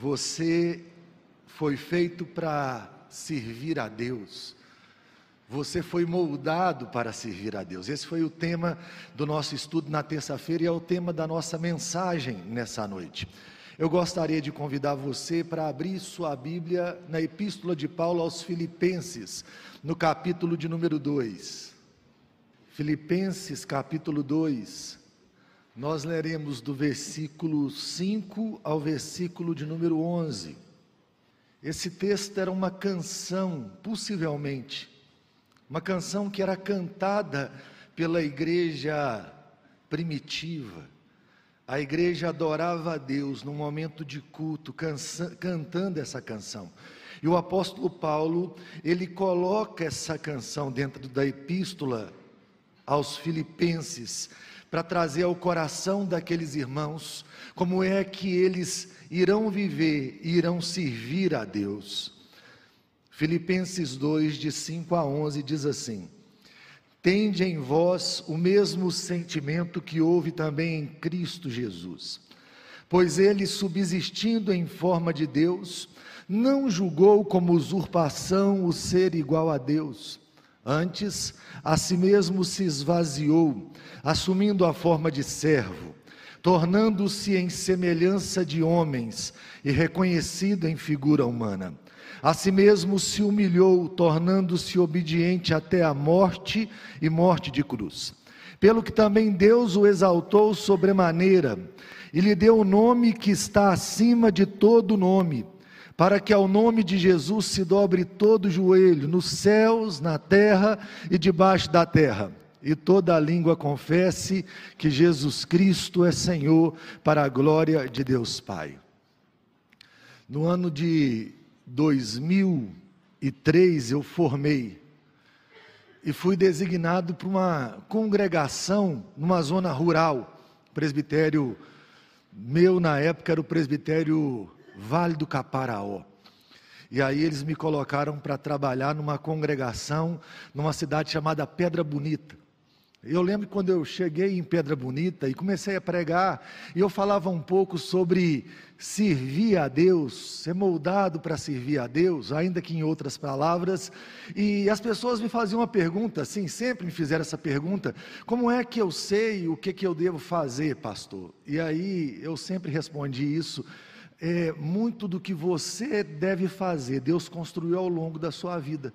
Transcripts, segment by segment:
Você foi feito para servir a Deus. Você foi moldado para servir a Deus. Esse foi o tema do nosso estudo na terça-feira e é o tema da nossa mensagem nessa noite. Eu gostaria de convidar você para abrir sua Bíblia na Epístola de Paulo aos Filipenses, no capítulo de número 2. Filipenses, capítulo 2. Nós leremos do versículo 5 ao versículo de número 11. Esse texto era uma canção, possivelmente, uma canção que era cantada pela igreja primitiva. A igreja adorava a Deus no momento de culto, cansa, cantando essa canção. E o apóstolo Paulo, ele coloca essa canção dentro da epístola aos Filipenses, para trazer ao coração daqueles irmãos como é que eles irão viver e irão servir a Deus. Filipenses 2, de 5 a 11, diz assim: Tende em vós o mesmo sentimento que houve também em Cristo Jesus, pois ele, subsistindo em forma de Deus, não julgou como usurpação o ser igual a Deus. Antes, a si mesmo se esvaziou, assumindo a forma de servo tornando-se em semelhança de homens e reconhecido em figura humana. A si mesmo se humilhou, tornando-se obediente até a morte e morte de cruz. Pelo que também Deus o exaltou sobremaneira e lhe deu o nome que está acima de todo nome, para que ao nome de Jesus se dobre todo joelho, nos céus, na terra e debaixo da terra e toda língua confesse que Jesus Cristo é Senhor, para a glória de Deus Pai. No ano de 2003 eu formei e fui designado para uma congregação numa zona rural, presbitério meu na época era o presbitério Vale do Caparaó. E aí eles me colocaram para trabalhar numa congregação numa cidade chamada Pedra Bonita. Eu lembro quando eu cheguei em Pedra Bonita e comecei a pregar, e eu falava um pouco sobre servir a Deus, ser moldado para servir a Deus, ainda que em outras palavras, e as pessoas me faziam uma pergunta, sim, sempre me fizeram essa pergunta: como é que eu sei o que, que eu devo fazer, pastor? E aí eu sempre respondi isso. É, muito do que você deve fazer, Deus construiu ao longo da sua vida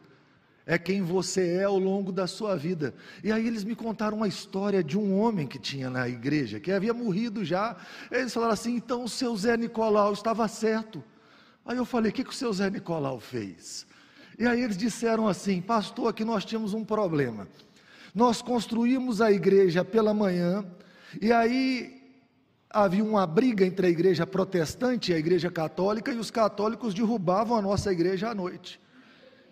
é quem você é ao longo da sua vida. E aí eles me contaram uma história de um homem que tinha na igreja, que havia morrido já. Eles falaram assim: então o seu Zé Nicolau estava certo. Aí eu falei: o que, que o seu Zé Nicolau fez? E aí eles disseram assim: pastor, aqui nós tínhamos um problema. Nós construímos a igreja pela manhã, e aí havia uma briga entre a igreja protestante e a igreja católica, e os católicos derrubavam a nossa igreja à noite.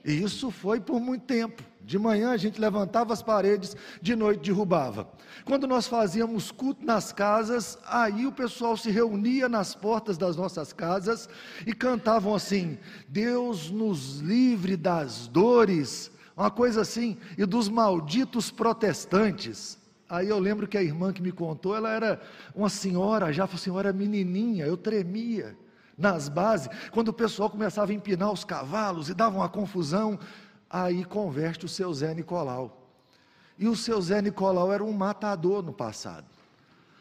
E isso foi por muito tempo. De manhã a gente levantava as paredes, de noite derrubava. Quando nós fazíamos culto nas casas, aí o pessoal se reunia nas portas das nossas casas e cantavam assim: Deus nos livre das dores, uma coisa assim, e dos malditos protestantes. Aí eu lembro que a irmã que me contou, ela era uma senhora, já foi senhora menininha, eu tremia nas bases, quando o pessoal começava a empinar os cavalos e dava uma confusão, aí converte o seu Zé Nicolau. E o seu Zé Nicolau era um matador no passado,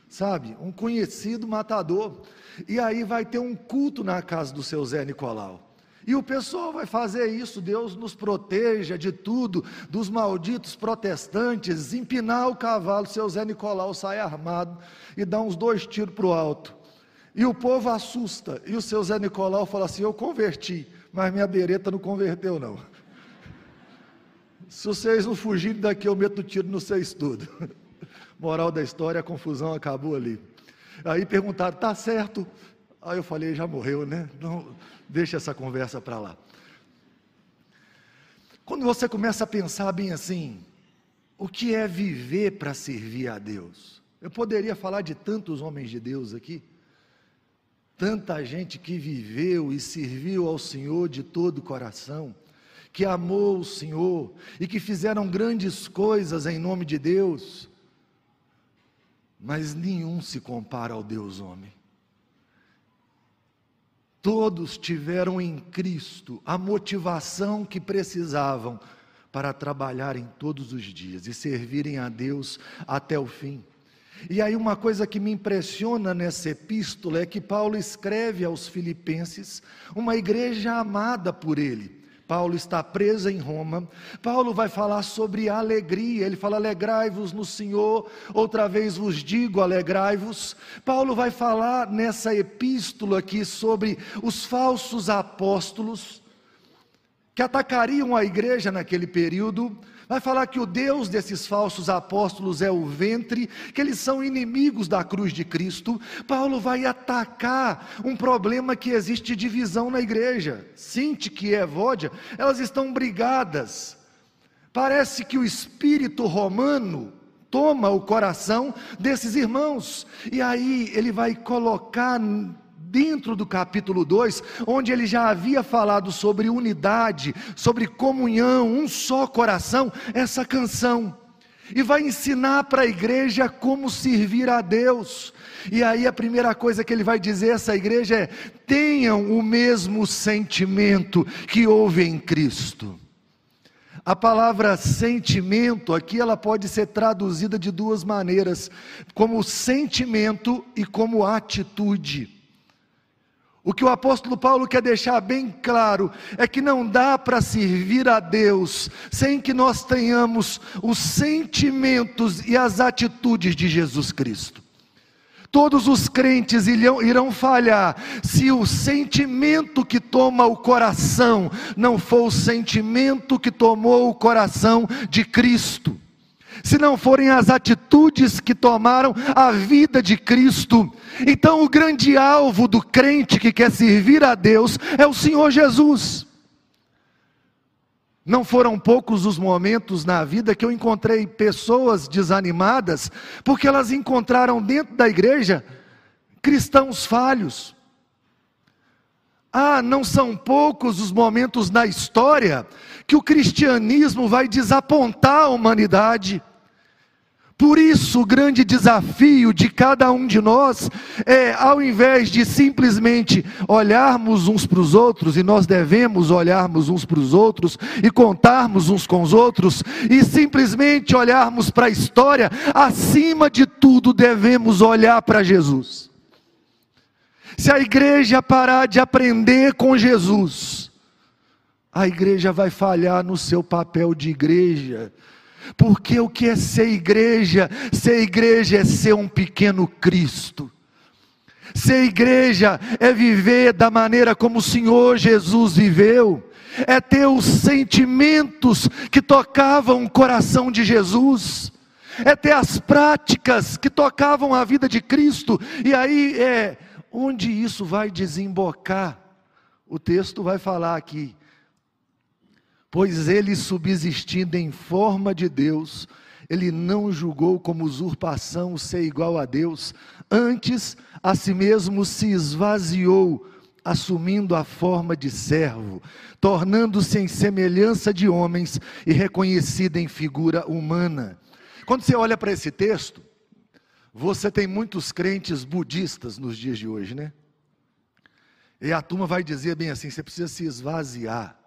sabe? Um conhecido matador. E aí vai ter um culto na casa do seu Zé Nicolau. E o pessoal vai fazer isso, Deus nos proteja de tudo, dos malditos protestantes, empinar o cavalo, seu Zé Nicolau sai armado e dá uns dois tiros para o alto. E o povo assusta. E o seu Zé Nicolau fala assim: Eu converti, mas minha bereta não converteu, não. Se vocês não fugirem daqui, eu meto tiro no seu estudo. Moral da história, a confusão acabou ali. Aí perguntaram: Tá certo? Aí eu falei: Já morreu, né? Não, deixa essa conversa para lá. Quando você começa a pensar bem assim, o que é viver para servir a Deus? Eu poderia falar de tantos homens de Deus aqui tanta gente que viveu e serviu ao Senhor de todo o coração, que amou o Senhor e que fizeram grandes coisas em nome de Deus, mas nenhum se compara ao Deus homem. Todos tiveram em Cristo a motivação que precisavam para trabalharem todos os dias e servirem a Deus até o fim. E aí, uma coisa que me impressiona nessa epístola é que Paulo escreve aos Filipenses, uma igreja amada por ele. Paulo está preso em Roma. Paulo vai falar sobre alegria. Ele fala: alegrai-vos no Senhor. Outra vez vos digo: alegrai-vos. Paulo vai falar nessa epístola aqui sobre os falsos apóstolos que atacariam a igreja naquele período vai falar que o Deus desses falsos apóstolos é o ventre, que eles são inimigos da cruz de Cristo. Paulo vai atacar um problema que existe divisão na igreja. Sinti e Evódia, elas estão brigadas. Parece que o espírito romano toma o coração desses irmãos. E aí ele vai colocar dentro do capítulo 2, onde ele já havia falado sobre unidade, sobre comunhão, um só coração, essa canção. E vai ensinar para a igreja como servir a Deus. E aí a primeira coisa que ele vai dizer a essa igreja é: tenham o mesmo sentimento que houve em Cristo. A palavra sentimento aqui ela pode ser traduzida de duas maneiras, como sentimento e como atitude. O que o apóstolo Paulo quer deixar bem claro é que não dá para servir a Deus sem que nós tenhamos os sentimentos e as atitudes de Jesus Cristo. Todos os crentes irão, falhar se o sentimento que toma o coração não for o sentimento que tomou o coração de Cristo se não forem as atitudes que tomaram a vida de Cristo. Então, o grande alvo do crente que quer servir a Deus é o Senhor Jesus. Não foram poucos os momentos na vida que eu encontrei pessoas desanimadas, porque elas encontraram dentro da igreja cristãos falhos. Ah, não são poucos os momentos na história que o cristianismo vai desapontar a humanidade. Por isso, o grande desafio de cada um de nós é, ao invés de simplesmente olharmos uns para os outros, e nós devemos olharmos uns para os outros e contarmos uns com os outros, e simplesmente olharmos para a história, acima de tudo devemos olhar para Jesus. Se a igreja parar de aprender com Jesus, a igreja vai falhar no seu papel de igreja porque o que é ser igreja? Ser igreja é ser um pequeno Cristo. Ser igreja é viver da maneira como o Senhor Jesus viveu, é ter os sentimentos que tocavam o coração de Jesus, é ter as práticas que tocavam a vida de Cristo, e aí é onde isso vai desembocar. O texto vai falar aqui, Pois ele, subsistindo em forma de Deus, ele não julgou como usurpação ser igual a Deus, antes a si mesmo se esvaziou, assumindo a forma de servo, tornando-se em semelhança de homens e reconhecido em figura humana. Quando você olha para esse texto, você tem muitos crentes budistas nos dias de hoje, né? E a turma vai dizer bem assim: você precisa se esvaziar.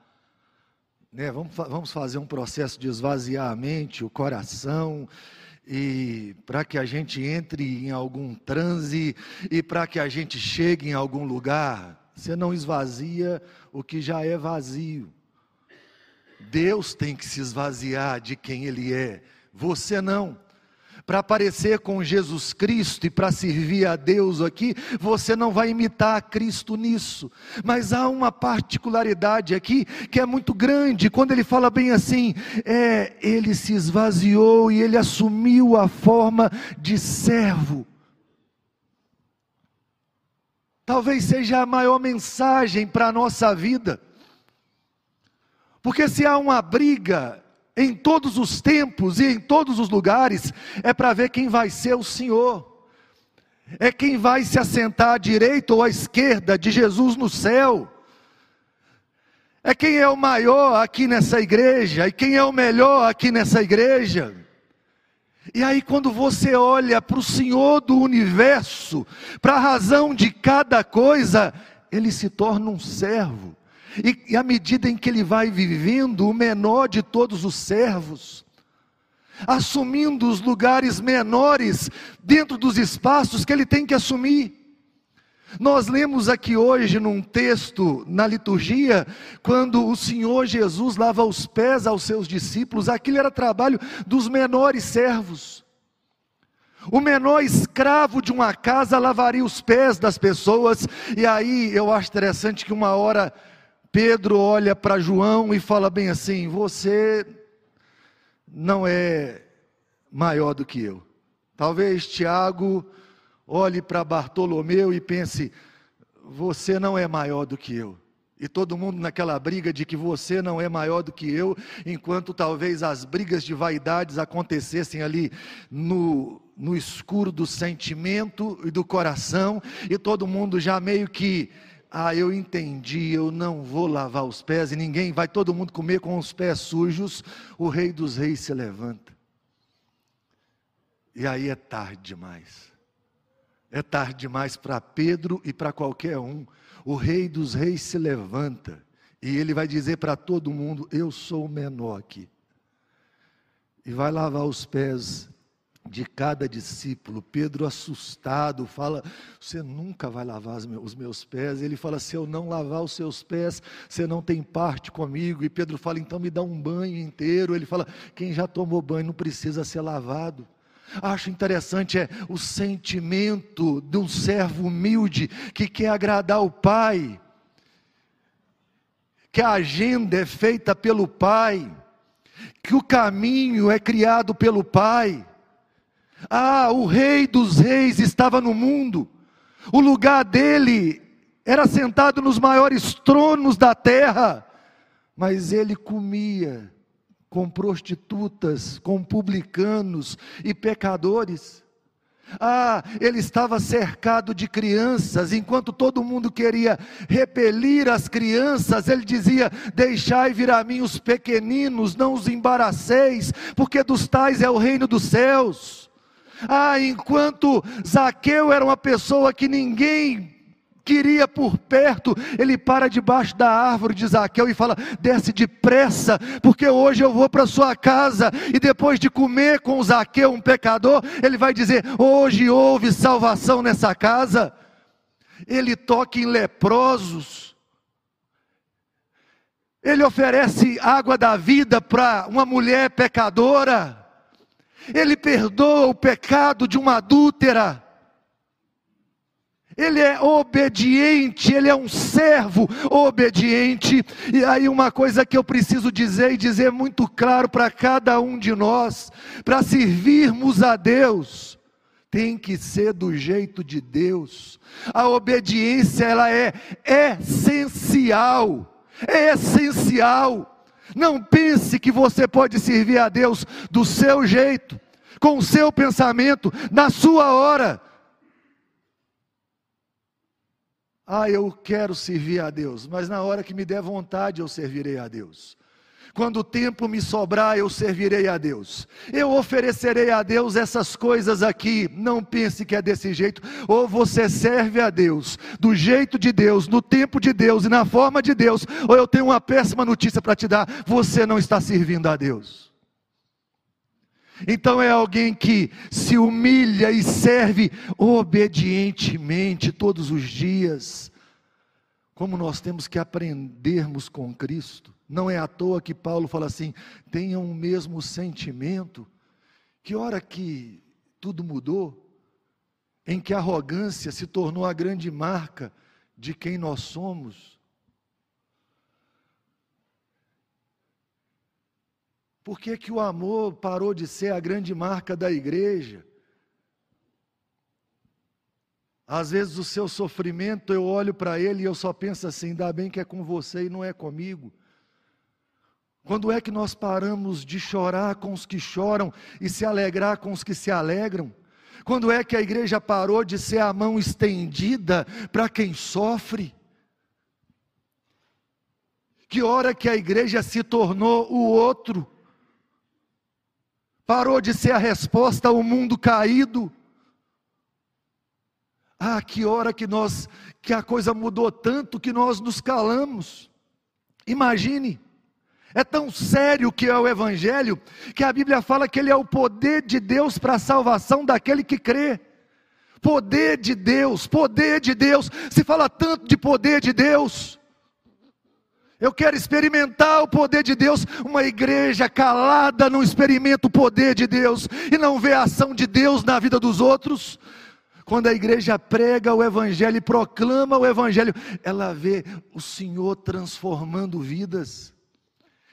Né? Vamos, vamos fazer um processo de esvaziar a mente, o coração, e para que a gente entre em algum transe e para que a gente chegue em algum lugar, você não esvazia o que já é vazio. Deus tem que se esvaziar de quem Ele é, você não para aparecer com Jesus Cristo e para servir a Deus aqui, você não vai imitar Cristo nisso. Mas há uma particularidade aqui que é muito grande, quando ele fala bem assim, é, ele se esvaziou e ele assumiu a forma de servo. Talvez seja a maior mensagem para a nossa vida. Porque se há uma briga em todos os tempos e em todos os lugares, é para ver quem vai ser o Senhor. É quem vai se assentar à direita ou à esquerda de Jesus no céu. É quem é o maior aqui nessa igreja e quem é o melhor aqui nessa igreja. E aí, quando você olha para o Senhor do universo, para a razão de cada coisa, ele se torna um servo. E, e à medida em que ele vai vivendo, o menor de todos os servos, assumindo os lugares menores dentro dos espaços que ele tem que assumir. Nós lemos aqui hoje num texto na liturgia, quando o Senhor Jesus lava os pés aos seus discípulos, aquilo era trabalho dos menores servos. O menor escravo de uma casa lavaria os pés das pessoas, e aí eu acho interessante que uma hora Pedro olha para João e fala bem assim: Você não é maior do que eu. Talvez Tiago olhe para Bartolomeu e pense: Você não é maior do que eu. E todo mundo naquela briga de que você não é maior do que eu, enquanto talvez as brigas de vaidades acontecessem ali no, no escuro do sentimento e do coração, e todo mundo já meio que ah, eu entendi, eu não vou lavar os pés e ninguém vai todo mundo comer com os pés sujos. O rei dos reis se levanta. E aí é tarde demais. É tarde demais para Pedro e para qualquer um. O rei dos reis se levanta e ele vai dizer para todo mundo: Eu sou o menor aqui. E vai lavar os pés de cada discípulo. Pedro, assustado, fala: Você nunca vai lavar os meus pés. Ele fala: Se eu não lavar os seus pés, você não tem parte comigo. E Pedro fala: Então me dá um banho inteiro. Ele fala: Quem já tomou banho não precisa ser lavado. Acho interessante é o sentimento de um servo humilde que quer agradar o Pai, que a agenda é feita pelo Pai, que o caminho é criado pelo Pai. Ah, o Rei dos Reis estava no mundo, o lugar dele era sentado nos maiores tronos da terra, mas ele comia com prostitutas, com publicanos e pecadores. Ah, ele estava cercado de crianças, enquanto todo mundo queria repelir as crianças, ele dizia: Deixai vir a mim os pequeninos, não os embaraceis, porque dos tais é o reino dos céus. Ah, enquanto Zaqueu era uma pessoa que ninguém queria por perto, ele para debaixo da árvore de Zaqueu e fala: desce depressa, porque hoje eu vou para sua casa. E depois de comer com Zaqueu, um pecador, ele vai dizer: hoje houve salvação nessa casa. Ele toca em leprosos. Ele oferece água da vida para uma mulher pecadora. Ele perdoa o pecado de uma adúltera. Ele é obediente, ele é um servo obediente. E aí, uma coisa que eu preciso dizer e dizer muito claro para cada um de nós: para servirmos a Deus, tem que ser do jeito de Deus. A obediência, ela é essencial. É essencial. Não pense que você pode servir a Deus do seu jeito, com o seu pensamento, na sua hora. Ah, eu quero servir a Deus, mas na hora que me der vontade eu servirei a Deus. Quando o tempo me sobrar, eu servirei a Deus. Eu oferecerei a Deus essas coisas aqui. Não pense que é desse jeito. Ou você serve a Deus do jeito de Deus, no tempo de Deus e na forma de Deus. Ou eu tenho uma péssima notícia para te dar: você não está servindo a Deus. Então é alguém que se humilha e serve obedientemente todos os dias. Como nós temos que aprendermos com Cristo. Não é à toa que Paulo fala assim: tenham o mesmo sentimento. Que hora que tudo mudou, em que a arrogância se tornou a grande marca de quem nós somos. Por que, que o amor parou de ser a grande marca da igreja? Às vezes o seu sofrimento, eu olho para ele e eu só penso assim: ainda bem que é com você e não é comigo. Quando é que nós paramos de chorar com os que choram e se alegrar com os que se alegram? Quando é que a igreja parou de ser a mão estendida para quem sofre? Que hora que a igreja se tornou o outro? Parou de ser a resposta ao mundo caído? Ah, que hora que nós que a coisa mudou tanto que nós nos calamos. Imagine, é tão sério que é o Evangelho, que a Bíblia fala que ele é o poder de Deus para a salvação daquele que crê. Poder de Deus, poder de Deus, se fala tanto de poder de Deus. Eu quero experimentar o poder de Deus. Uma igreja calada não experimenta o poder de Deus e não vê a ação de Deus na vida dos outros. Quando a igreja prega o Evangelho e proclama o Evangelho, ela vê o Senhor transformando vidas.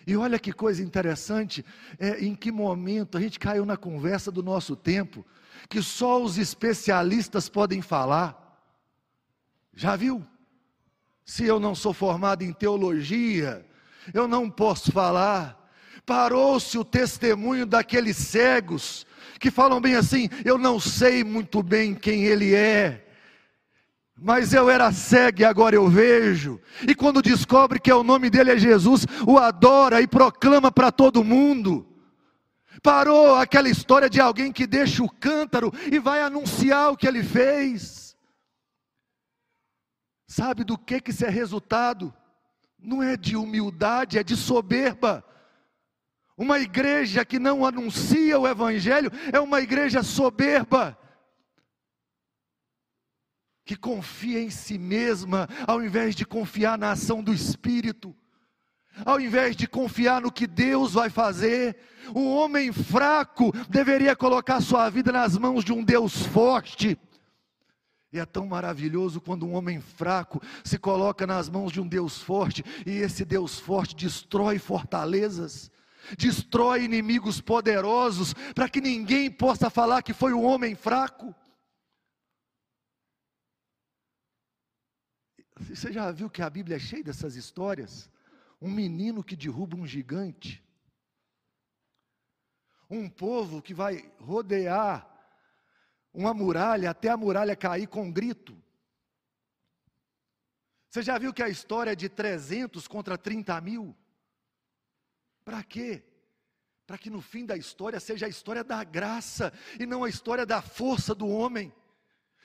E olha que coisa interessante, é, em que momento a gente caiu na conversa do nosso tempo, que só os especialistas podem falar. Já viu? Se eu não sou formado em teologia, eu não posso falar. Parou-se o testemunho daqueles cegos que falam bem assim: eu não sei muito bem quem ele é, mas eu era cego e agora eu vejo. E quando descobre que é o nome dele é Jesus, o adora e proclama para todo mundo. Parou aquela história de alguém que deixa o cântaro e vai anunciar o que ele fez. Sabe do que que isso é resultado? Não é de humildade, é de soberba. Uma igreja que não anuncia o Evangelho é uma igreja soberba, que confia em si mesma, ao invés de confiar na ação do Espírito, ao invés de confiar no que Deus vai fazer. Um homem fraco deveria colocar sua vida nas mãos de um Deus forte. E é tão maravilhoso quando um homem fraco se coloca nas mãos de um Deus forte, e esse Deus forte destrói fortalezas destrói inimigos poderosos, para que ninguém possa falar que foi um homem fraco. Você já viu que a Bíblia é cheia dessas histórias? Um menino que derruba um gigante, um povo que vai rodear uma muralha até a muralha cair com um grito. Você já viu que a história é de 300 contra 30 mil? Para quê? Para que no fim da história seja a história da graça e não a história da força do homem.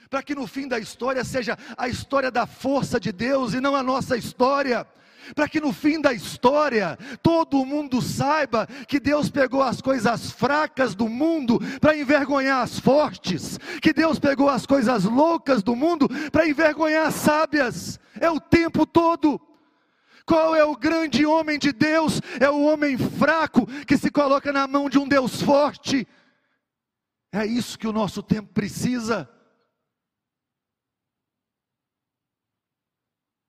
Para que no fim da história seja a história da força de Deus e não a nossa história para que no fim da história todo mundo saiba que Deus pegou as coisas fracas do mundo para envergonhar as fortes, que Deus pegou as coisas loucas do mundo para envergonhar as sábias, é o tempo todo. Qual é o grande homem de Deus? É o homem fraco que se coloca na mão de um Deus forte. É isso que o nosso tempo precisa.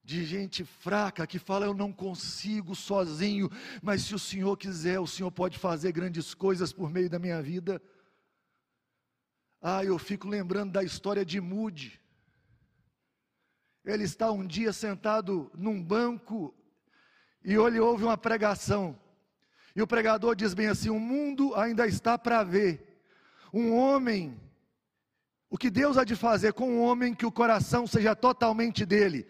De gente fraca que fala, eu não consigo sozinho, mas se o Senhor quiser, o Senhor pode fazer grandes coisas por meio da minha vida. Ah, eu fico lembrando da história de Mude. Ele está um dia sentado num banco e ele ouve uma pregação. E o pregador diz bem assim: o mundo ainda está para ver. Um homem, o que Deus há de fazer com um homem que o coração seja totalmente dele.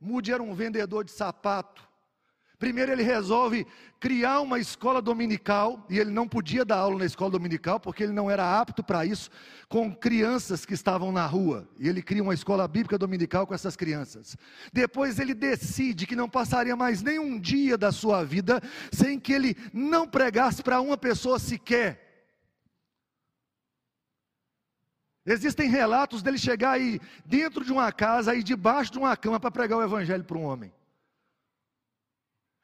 Mude era um vendedor de sapato. Primeiro ele resolve criar uma escola dominical, e ele não podia dar aula na escola dominical, porque ele não era apto para isso, com crianças que estavam na rua. E ele cria uma escola bíblica dominical com essas crianças. Depois ele decide que não passaria mais nenhum dia da sua vida sem que ele não pregasse para uma pessoa sequer. Existem relatos dele chegar aí dentro de uma casa, aí debaixo de uma cama para pregar o evangelho para um homem.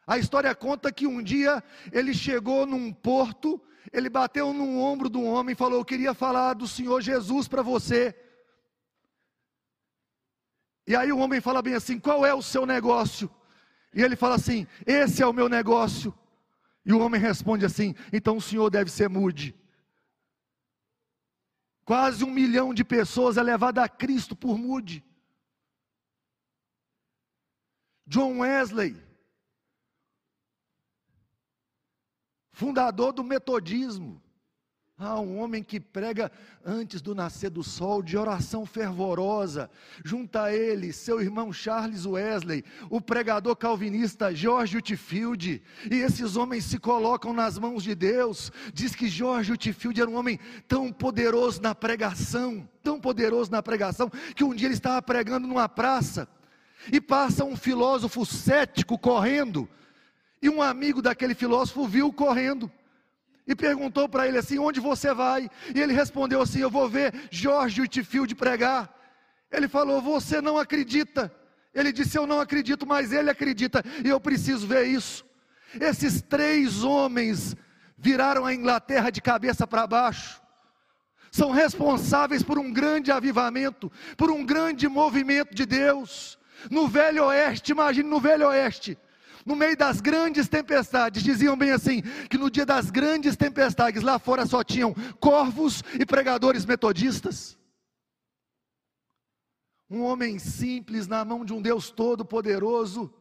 A história conta que um dia ele chegou num porto, ele bateu no ombro um homem e falou: Eu queria falar do Senhor Jesus para você. E aí o homem fala bem assim: Qual é o seu negócio? E ele fala assim: Esse é o meu negócio. E o homem responde assim: Então o senhor deve ser mude. Quase um milhão de pessoas é levada a Cristo por mude. John Wesley fundador do metodismo. Ah, um homem que prega antes do nascer do sol, de oração fervorosa. Junta a ele seu irmão Charles Wesley, o pregador calvinista George Whitfield. E esses homens se colocam nas mãos de Deus. Diz que George Whitfield era um homem tão poderoso na pregação, tão poderoso na pregação, que um dia ele estava pregando numa praça. E passa um filósofo cético correndo, e um amigo daquele filósofo viu correndo e perguntou para ele assim: Onde você vai? E ele respondeu assim: Eu vou ver Jorge Whitfield pregar. Ele falou: Você não acredita. Ele disse: Eu não acredito, mas ele acredita, e eu preciso ver isso. Esses três homens viraram a Inglaterra de cabeça para baixo, são responsáveis por um grande avivamento, por um grande movimento de Deus. No Velho Oeste, imagine no Velho Oeste, no meio das grandes tempestades, diziam bem assim: que no dia das grandes tempestades, lá fora só tinham corvos e pregadores metodistas. Um homem simples na mão de um Deus todo-poderoso,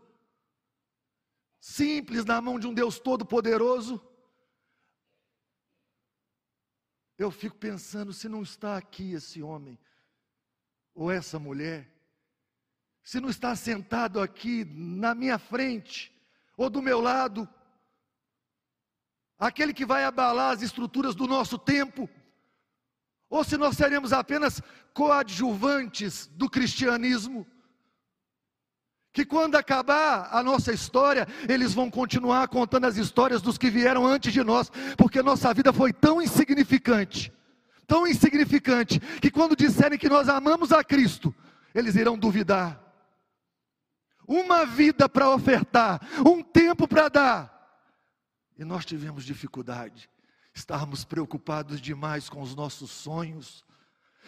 simples na mão de um Deus todo-poderoso. Eu fico pensando se não está aqui esse homem, ou essa mulher, se não está sentado aqui na minha frente, ou do meu lado, aquele que vai abalar as estruturas do nosso tempo, ou se nós seremos apenas coadjuvantes do cristianismo, que quando acabar a nossa história, eles vão continuar contando as histórias dos que vieram antes de nós, porque nossa vida foi tão insignificante, tão insignificante, que quando disserem que nós amamos a Cristo, eles irão duvidar uma vida para ofertar, um tempo para dar. E nós tivemos dificuldade, estávamos preocupados demais com os nossos sonhos,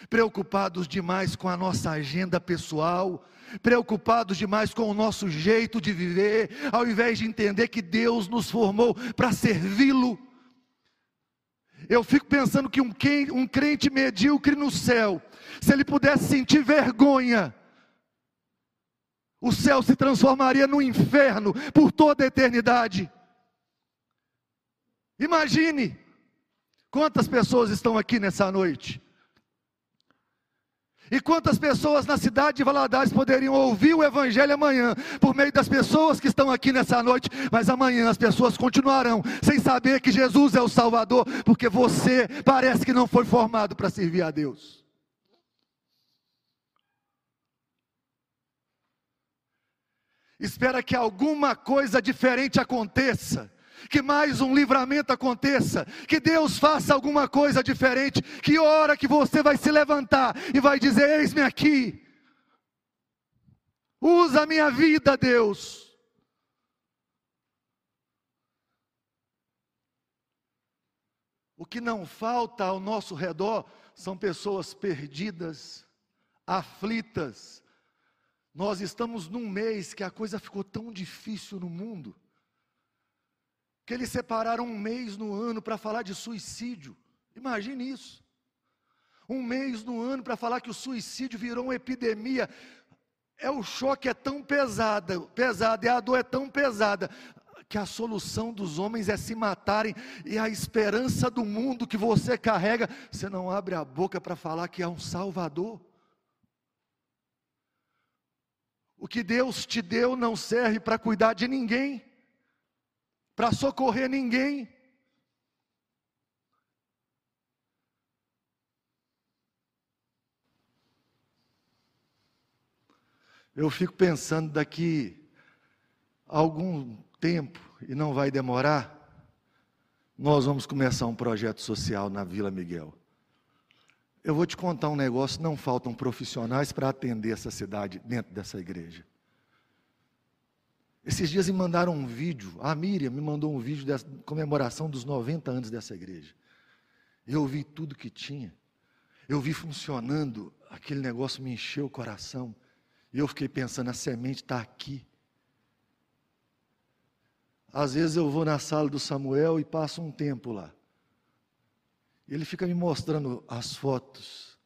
preocupados demais com a nossa agenda pessoal, preocupados demais com o nosso jeito de viver, ao invés de entender que Deus nos formou para servi-lo. Eu fico pensando que um crente medíocre no céu, se ele pudesse sentir vergonha, o céu se transformaria no inferno por toda a eternidade. Imagine quantas pessoas estão aqui nessa noite. E quantas pessoas na cidade de Valadares poderiam ouvir o Evangelho amanhã, por meio das pessoas que estão aqui nessa noite, mas amanhã as pessoas continuarão sem saber que Jesus é o Salvador, porque você parece que não foi formado para servir a Deus. Espera que alguma coisa diferente aconteça, que mais um livramento aconteça, que Deus faça alguma coisa diferente, que hora que você vai se levantar e vai dizer: Eis-me aqui, usa a minha vida, Deus. O que não falta ao nosso redor são pessoas perdidas, aflitas, nós estamos num mês que a coisa ficou tão difícil no mundo, que eles separaram um mês no ano para falar de suicídio. Imagine isso. Um mês no ano para falar que o suicídio virou uma epidemia. É o choque é tão pesado, pesado, e a dor é tão pesada, que a solução dos homens é se matarem, e a esperança do mundo que você carrega, você não abre a boca para falar que há um Salvador. O que Deus te deu não serve para cuidar de ninguém, para socorrer ninguém. Eu fico pensando daqui algum tempo, e não vai demorar, nós vamos começar um projeto social na Vila Miguel. Eu vou te contar um negócio: não faltam profissionais para atender essa cidade dentro dessa igreja. Esses dias me mandaram um vídeo, a Miriam me mandou um vídeo da comemoração dos 90 anos dessa igreja. Eu vi tudo que tinha, eu vi funcionando, aquele negócio me encheu o coração. E eu fiquei pensando: a semente está aqui. Às vezes eu vou na sala do Samuel e passo um tempo lá. Ele fica me mostrando as fotos.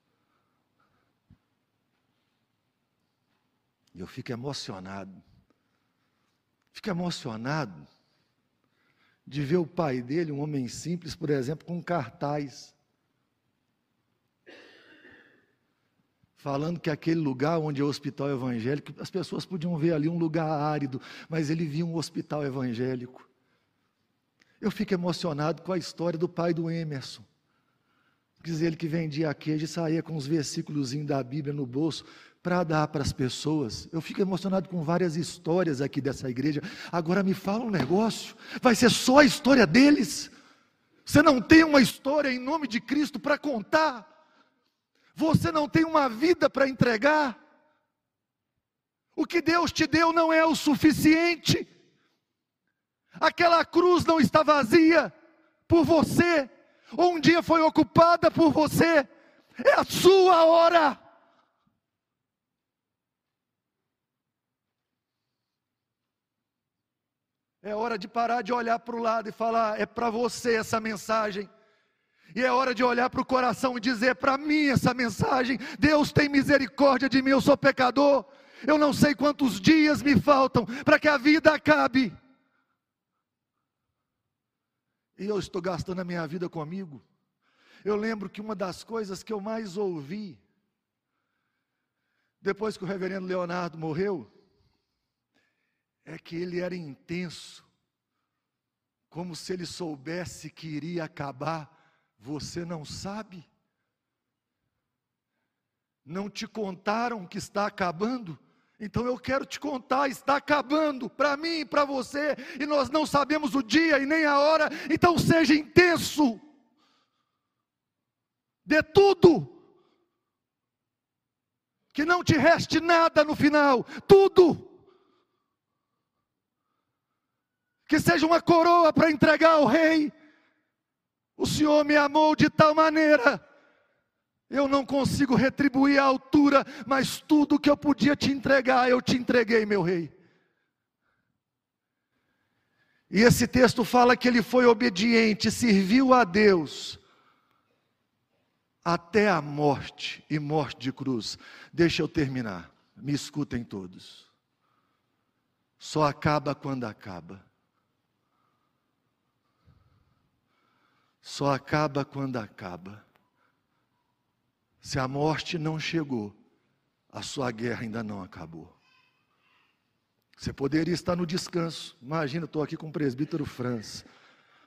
E eu fico emocionado. Fico emocionado de ver o pai dele, um homem simples, por exemplo, com cartaz. Falando que aquele lugar onde é o hospital evangélico, as pessoas podiam ver ali um lugar árido, mas ele via um hospital evangélico. Eu fico emocionado com a história do pai do Emerson. Diz ele que vendia queijo e saía com os versículos da Bíblia no bolso para dar para as pessoas. Eu fico emocionado com várias histórias aqui dessa igreja. Agora me fala um negócio: vai ser só a história deles? Você não tem uma história em nome de Cristo para contar? Você não tem uma vida para entregar? O que Deus te deu não é o suficiente. Aquela cruz não está vazia por você, um dia foi ocupada por você. É a sua hora. É hora de parar de olhar para o lado e falar: é para você essa mensagem. E é hora de olhar para o coração e dizer para mim essa mensagem: Deus tem misericórdia de mim, eu sou pecador. Eu não sei quantos dias me faltam para que a vida acabe. E eu estou gastando a minha vida comigo. Eu lembro que uma das coisas que eu mais ouvi, depois que o reverendo Leonardo morreu, é que ele era intenso, como se ele soubesse que iria acabar. Você não sabe? Não te contaram que está acabando? Então eu quero te contar, está acabando para mim e para você, e nós não sabemos o dia e nem a hora, então seja intenso, dê tudo, que não te reste nada no final, tudo. que seja uma coroa para entregar ao rei. O Senhor me amou de tal maneira, eu não consigo retribuir a altura, mas tudo que eu podia te entregar, eu te entreguei, meu rei. E esse texto fala que ele foi obediente, serviu a Deus até a morte e morte de cruz. Deixa eu terminar, me escutem todos. Só acaba quando acaba. só acaba quando acaba. Se a morte não chegou, a sua guerra ainda não acabou. Você poderia estar no descanso. Imagina, estou aqui com o presbítero Franz.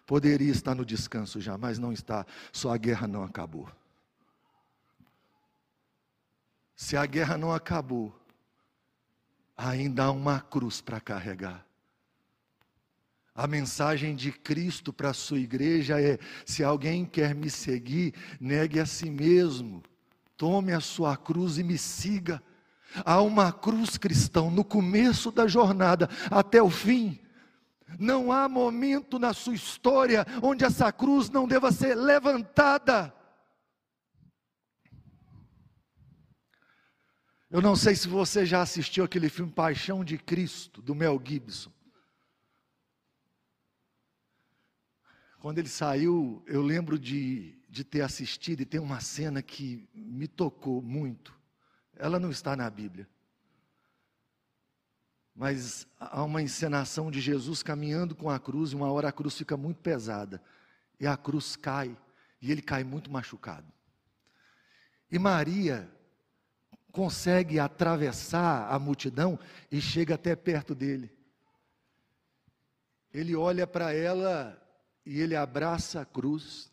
Poderia estar no descanso já, mas não está. Só a guerra não acabou. Se a guerra não acabou, ainda há uma cruz para carregar. A mensagem de Cristo para a sua igreja é: se alguém quer me seguir, negue a si mesmo, tome a sua cruz e me siga. Há uma cruz cristão no começo da jornada até o fim. Não há momento na sua história onde essa cruz não deva ser levantada. Eu não sei se você já assistiu aquele filme Paixão de Cristo, do Mel Gibson. Quando ele saiu, eu lembro de, de ter assistido e tem uma cena que me tocou muito. Ela não está na Bíblia. Mas há uma encenação de Jesus caminhando com a cruz, e uma hora a cruz fica muito pesada. E a cruz cai, e ele cai muito machucado. E Maria consegue atravessar a multidão e chega até perto dele. Ele olha para ela e ele abraça a cruz,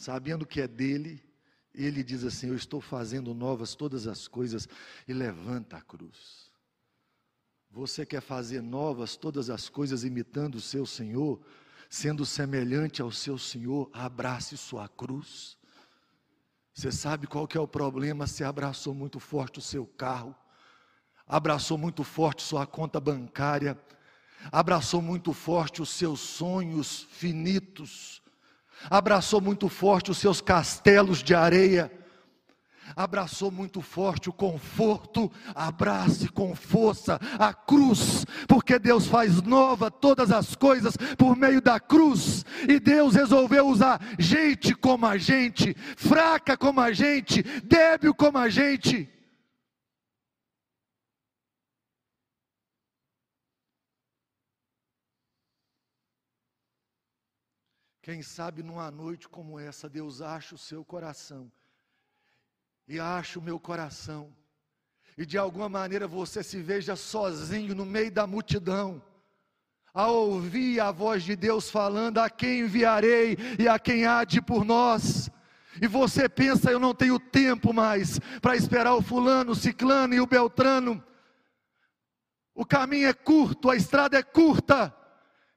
sabendo que é dele, ele diz assim: Eu estou fazendo novas todas as coisas, e levanta a cruz. Você quer fazer novas todas as coisas imitando o seu Senhor, sendo semelhante ao seu Senhor, abrace sua cruz. Você sabe qual que é o problema? Você abraçou muito forte o seu carro, abraçou muito forte sua conta bancária, abraçou muito forte os seus sonhos finitos, abraçou muito forte os seus castelos de areia, abraçou muito forte o conforto, abrace com força a cruz, porque Deus faz nova todas as coisas por meio da cruz, e Deus resolveu usar gente como a gente, fraca como a gente, débil como a gente Quem sabe numa noite como essa, Deus acha o seu coração, e acha o meu coração, e de alguma maneira você se veja sozinho no meio da multidão, a ouvir a voz de Deus falando: A quem enviarei e a quem há de por nós. E você pensa, eu não tenho tempo mais para esperar o fulano, o ciclano e o beltrano. O caminho é curto, a estrada é curta.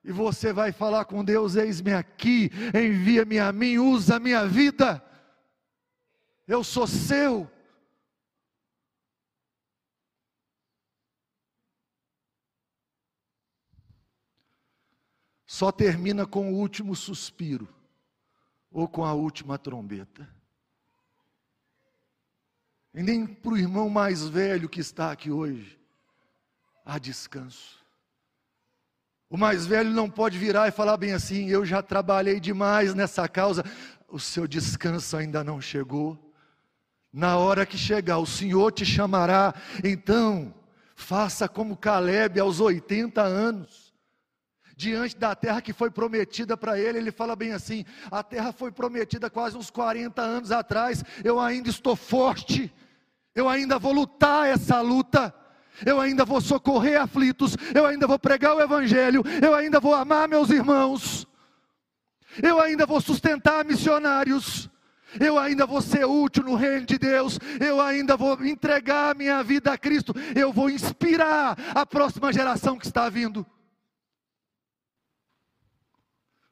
E você vai falar com Deus: Eis-me aqui, envia-me a mim, usa a minha vida. Eu sou seu. Só termina com o último suspiro ou com a última trombeta. E nem para o irmão mais velho que está aqui hoje há descanso. O mais velho não pode virar e falar bem assim: eu já trabalhei demais nessa causa, o seu descanso ainda não chegou. Na hora que chegar, o Senhor te chamará, então, faça como Caleb aos 80 anos. Diante da terra que foi prometida para ele, ele fala bem assim: a terra foi prometida quase uns 40 anos atrás, eu ainda estou forte, eu ainda vou lutar essa luta, eu ainda vou socorrer aflitos, eu ainda vou pregar o Evangelho, eu ainda vou amar meus irmãos, eu ainda vou sustentar missionários. Eu ainda vou ser útil no reino de Deus, eu ainda vou entregar minha vida a Cristo, eu vou inspirar a próxima geração que está vindo.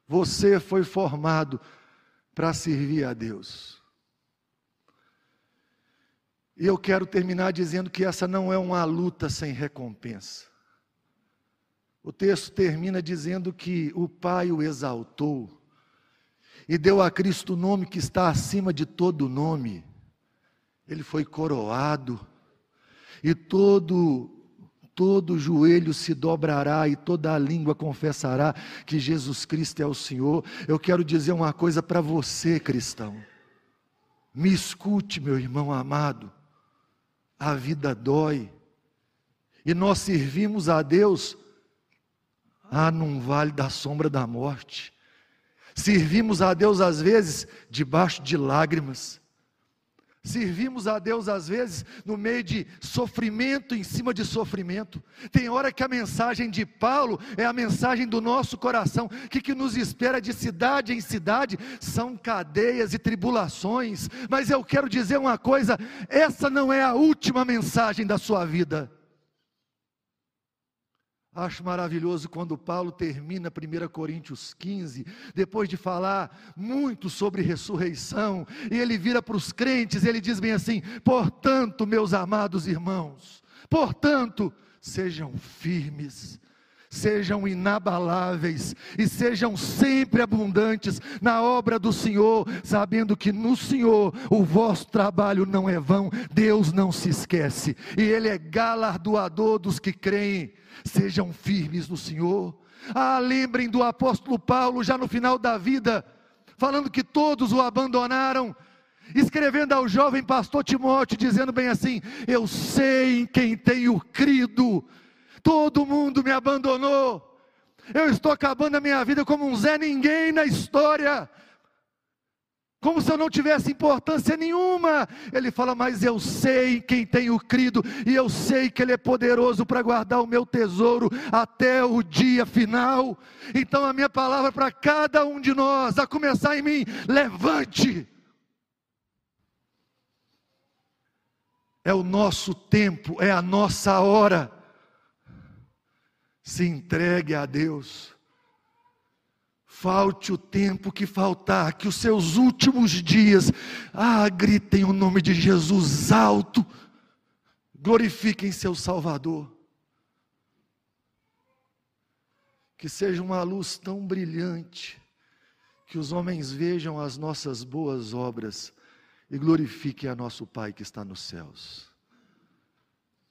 Você foi formado para servir a Deus. E eu quero terminar dizendo que essa não é uma luta sem recompensa. O texto termina dizendo que o Pai o exaltou e deu a Cristo o nome que está acima de todo nome. Ele foi coroado e todo todo joelho se dobrará e toda a língua confessará que Jesus Cristo é o Senhor. Eu quero dizer uma coisa para você, cristão. Me escute, meu irmão amado. A vida dói. E nós servimos a Deus ah, num vale da sombra da morte. Servimos a Deus às vezes debaixo de lágrimas. Servimos a Deus às vezes no meio de sofrimento em cima de sofrimento. Tem hora que a mensagem de Paulo é a mensagem do nosso coração. Que, que nos espera de cidade em cidade são cadeias e tribulações. Mas eu quero dizer uma coisa: essa não é a última mensagem da sua vida. Acho maravilhoso quando Paulo termina 1 Coríntios 15, depois de falar muito sobre ressurreição, e ele vira para os crentes, e ele diz bem assim: portanto, meus amados irmãos, portanto, sejam firmes, sejam inabaláveis e sejam sempre abundantes na obra do Senhor, sabendo que no Senhor o vosso trabalho não é vão, Deus não se esquece, e Ele é galardoador dos que creem sejam firmes no Senhor. Ah, lembrem do apóstolo Paulo, já no final da vida, falando que todos o abandonaram, escrevendo ao jovem pastor Timóteo, dizendo bem assim: Eu sei em quem tenho crido, todo mundo me abandonou, eu estou acabando a minha vida como um Zé Ninguém na história, como se eu não tivesse importância nenhuma. Ele fala, mas eu sei quem tenho crido, e eu sei que Ele é poderoso para guardar o meu tesouro até o dia final. Então, a minha palavra para cada um de nós, a começar em mim, levante. É o nosso tempo, é a nossa hora. Se entregue a Deus falte o tempo que faltar, que os seus últimos dias, ah, gritem o nome de Jesus alto, glorifiquem seu Salvador. Que seja uma luz tão brilhante, que os homens vejam as nossas boas obras e glorifiquem a nosso Pai que está nos céus.